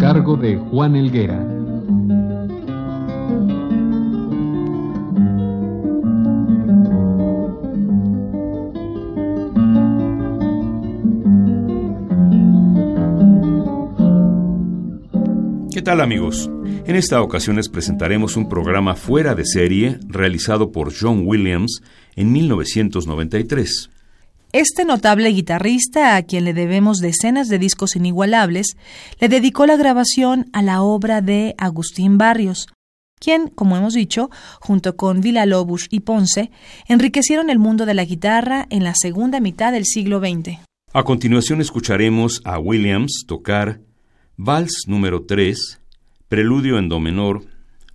Cargo de Juan Elguera. ¿Qué tal amigos? En esta ocasión les presentaremos un programa fuera de serie realizado por John Williams en 1993. Este notable guitarrista, a quien le debemos decenas de discos inigualables, le dedicó la grabación a la obra de Agustín Barrios, quien, como hemos dicho, junto con Villa Lobos y Ponce, enriquecieron el mundo de la guitarra en la segunda mitad del siglo XX. A continuación escucharemos a Williams tocar Vals número 3, Preludio en Do menor,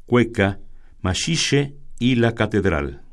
Cueca, Machiche y La Catedral.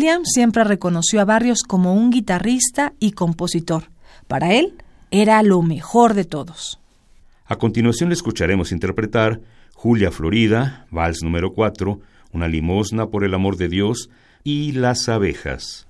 William siempre reconoció a Barrios como un guitarrista y compositor. Para él era lo mejor de todos. A continuación le escucharemos interpretar Julia Florida, Vals número 4, Una limosna por el amor de Dios y Las abejas.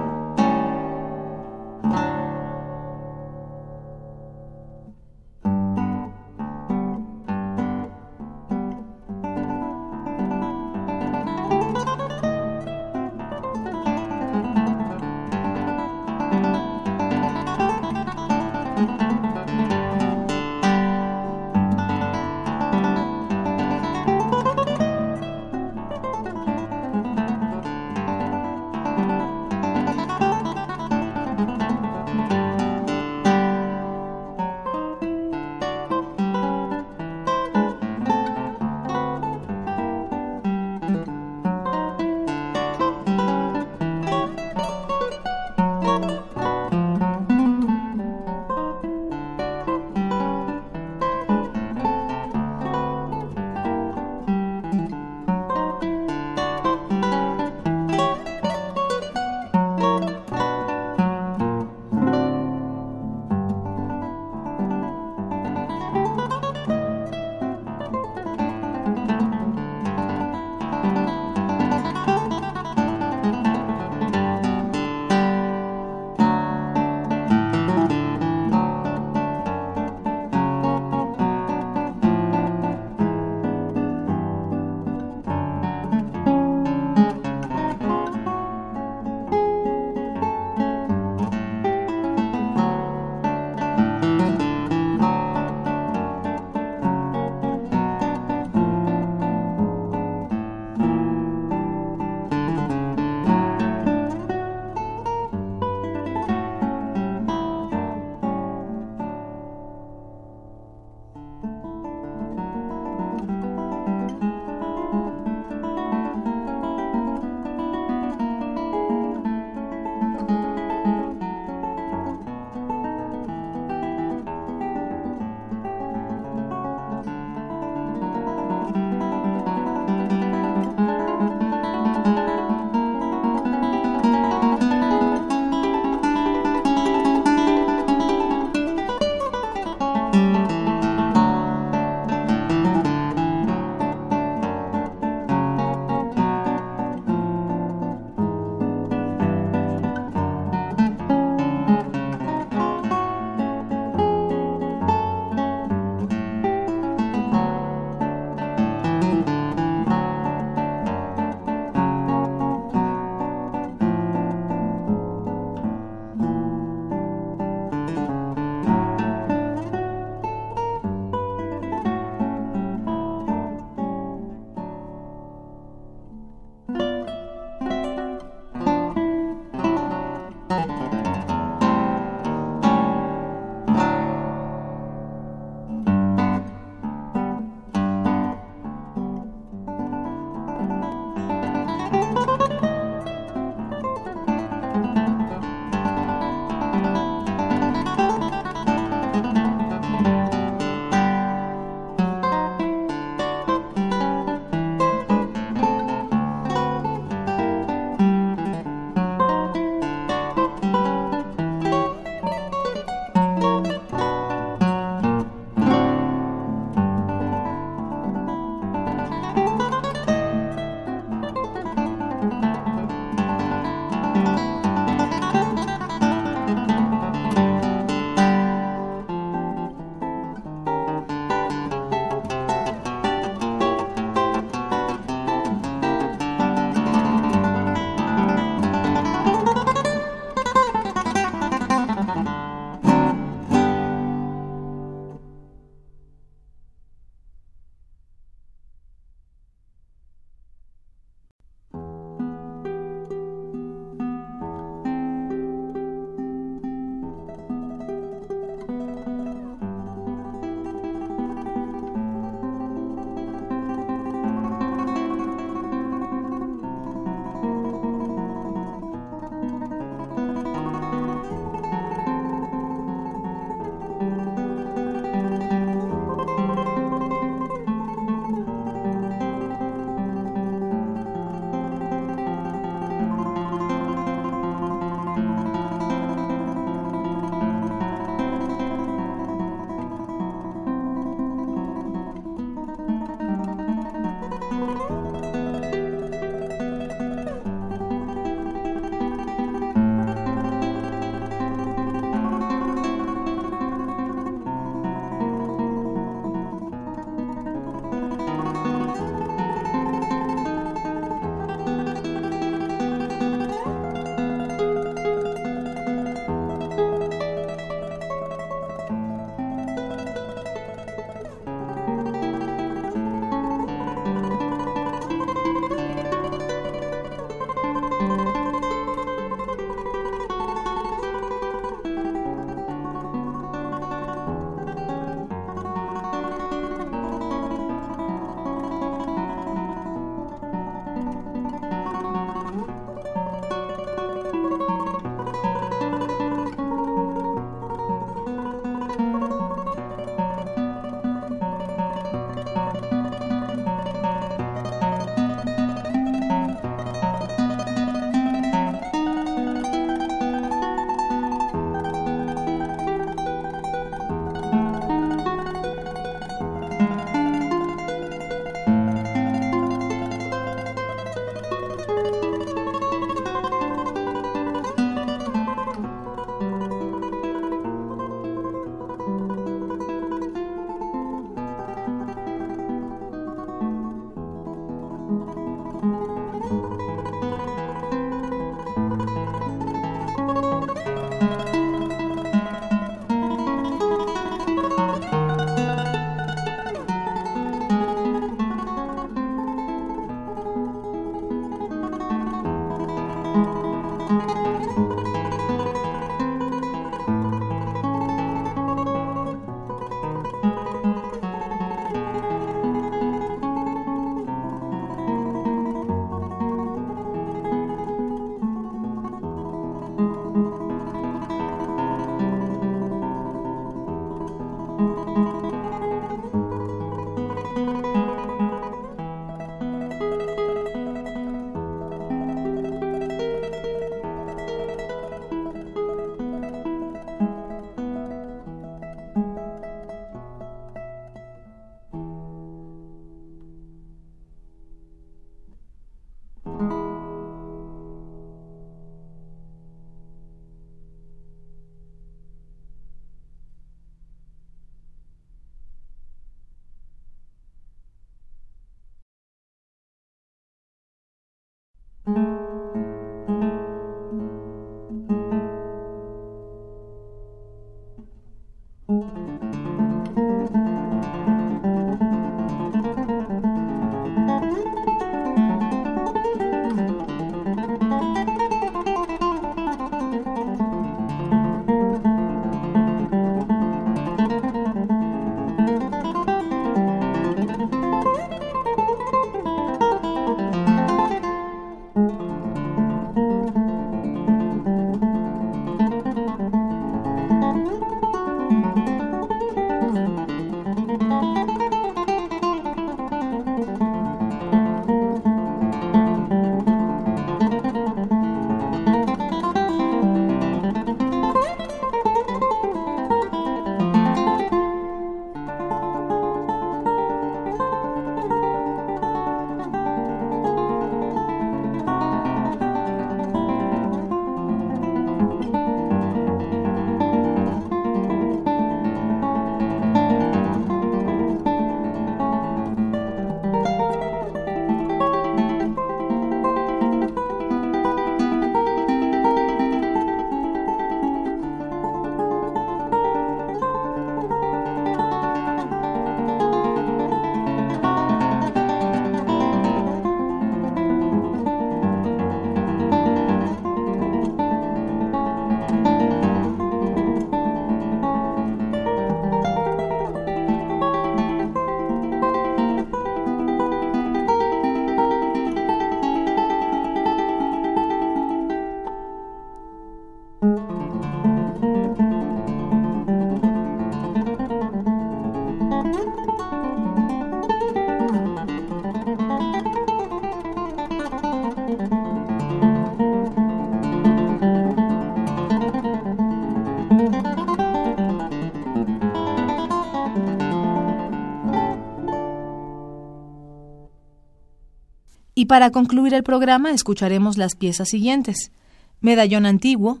Para concluir el programa escucharemos las piezas siguientes. Medallón antiguo,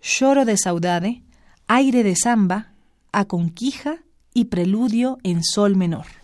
Choro de saudade, Aire de samba, A conquija y Preludio en sol menor.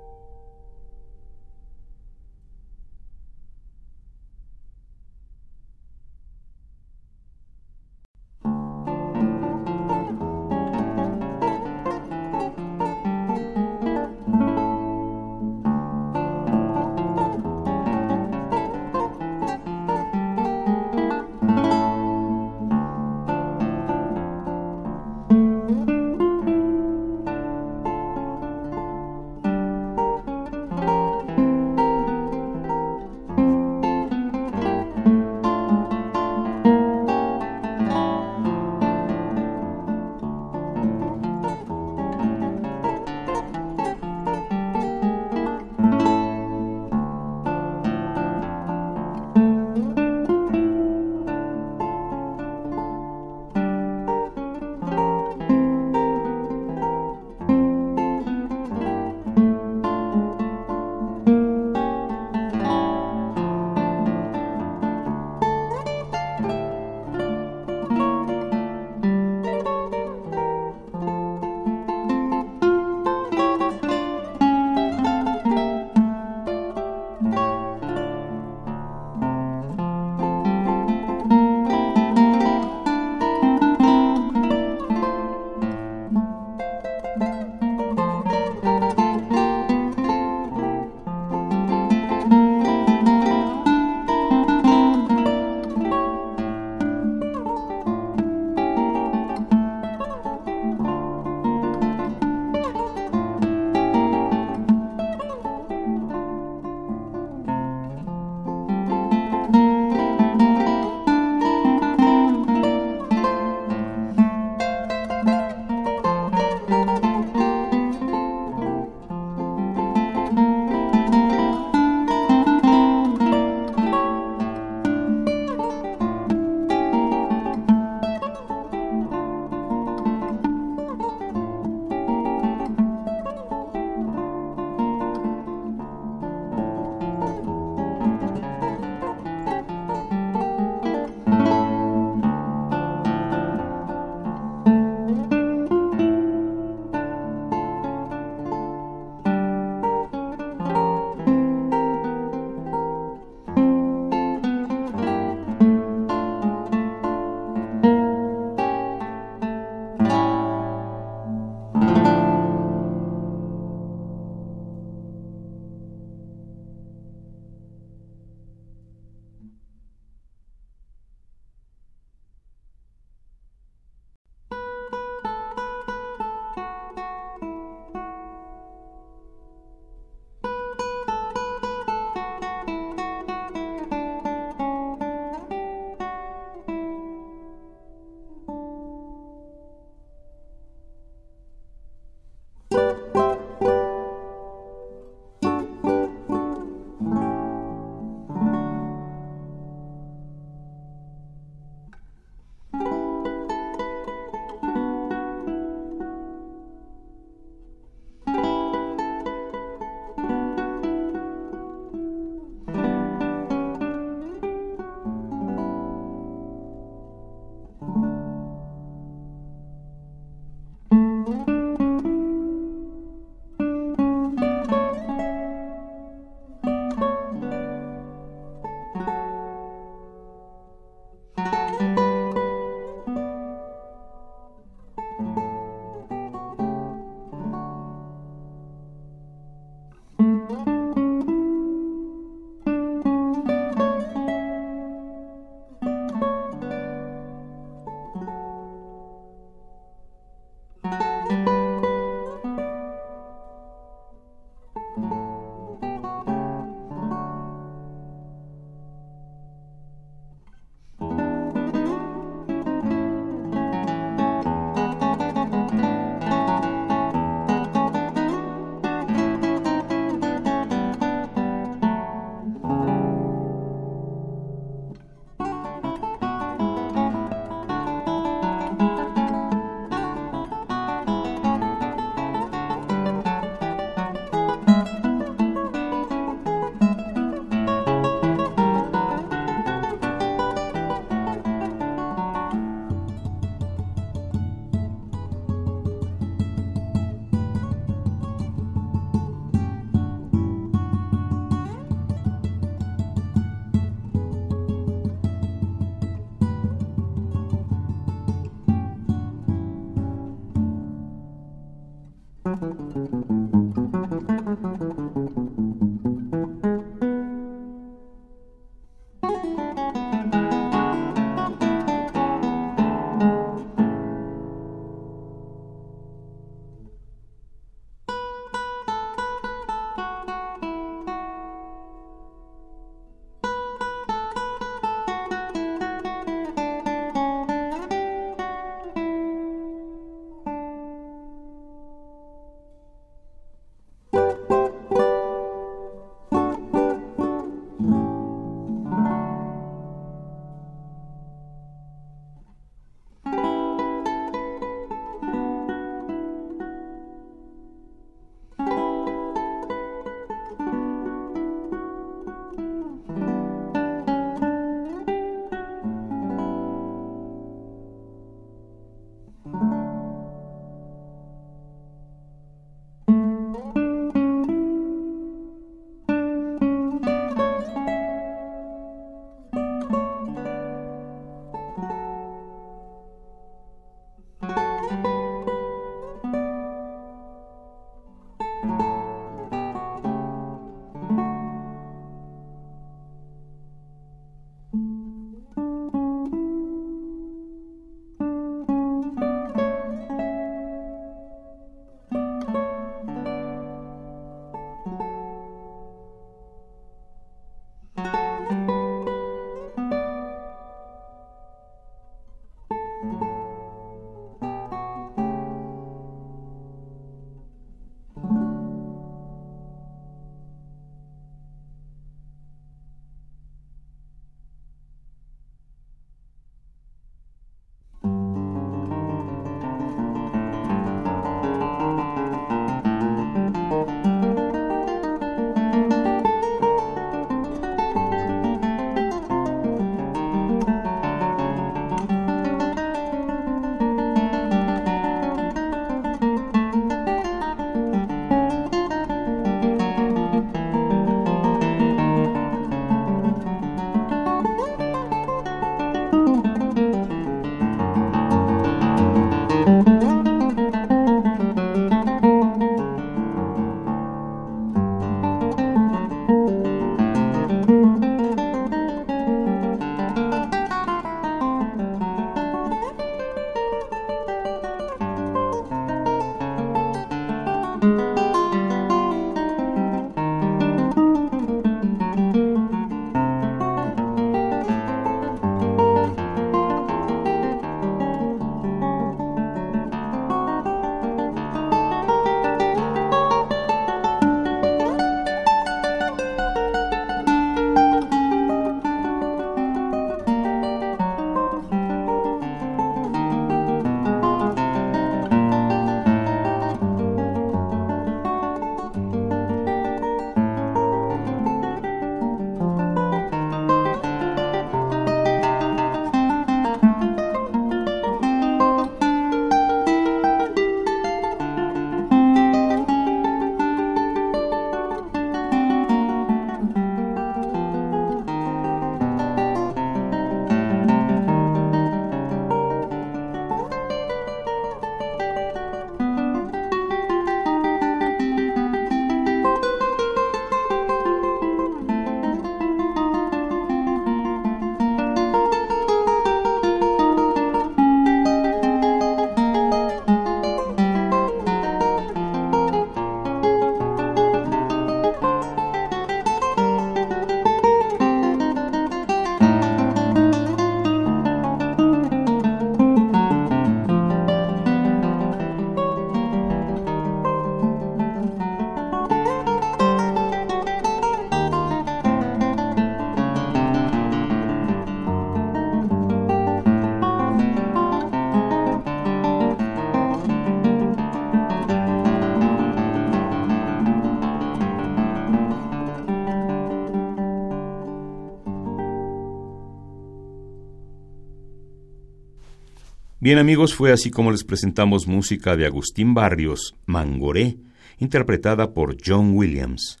Bien amigos, fue así como les presentamos música de Agustín Barrios, Mangoré, interpretada por John Williams.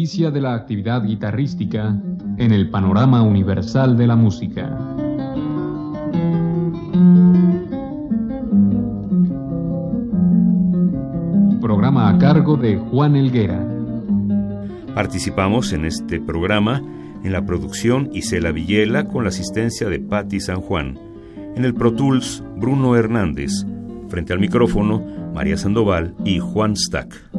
De la actividad guitarrística en el panorama universal de la música. Programa a cargo de Juan Elguera. Participamos en este programa en la producción Isela Villela con la asistencia de Patti San Juan. En el Pro Tools, Bruno Hernández. Frente al micrófono, María Sandoval y Juan Stack.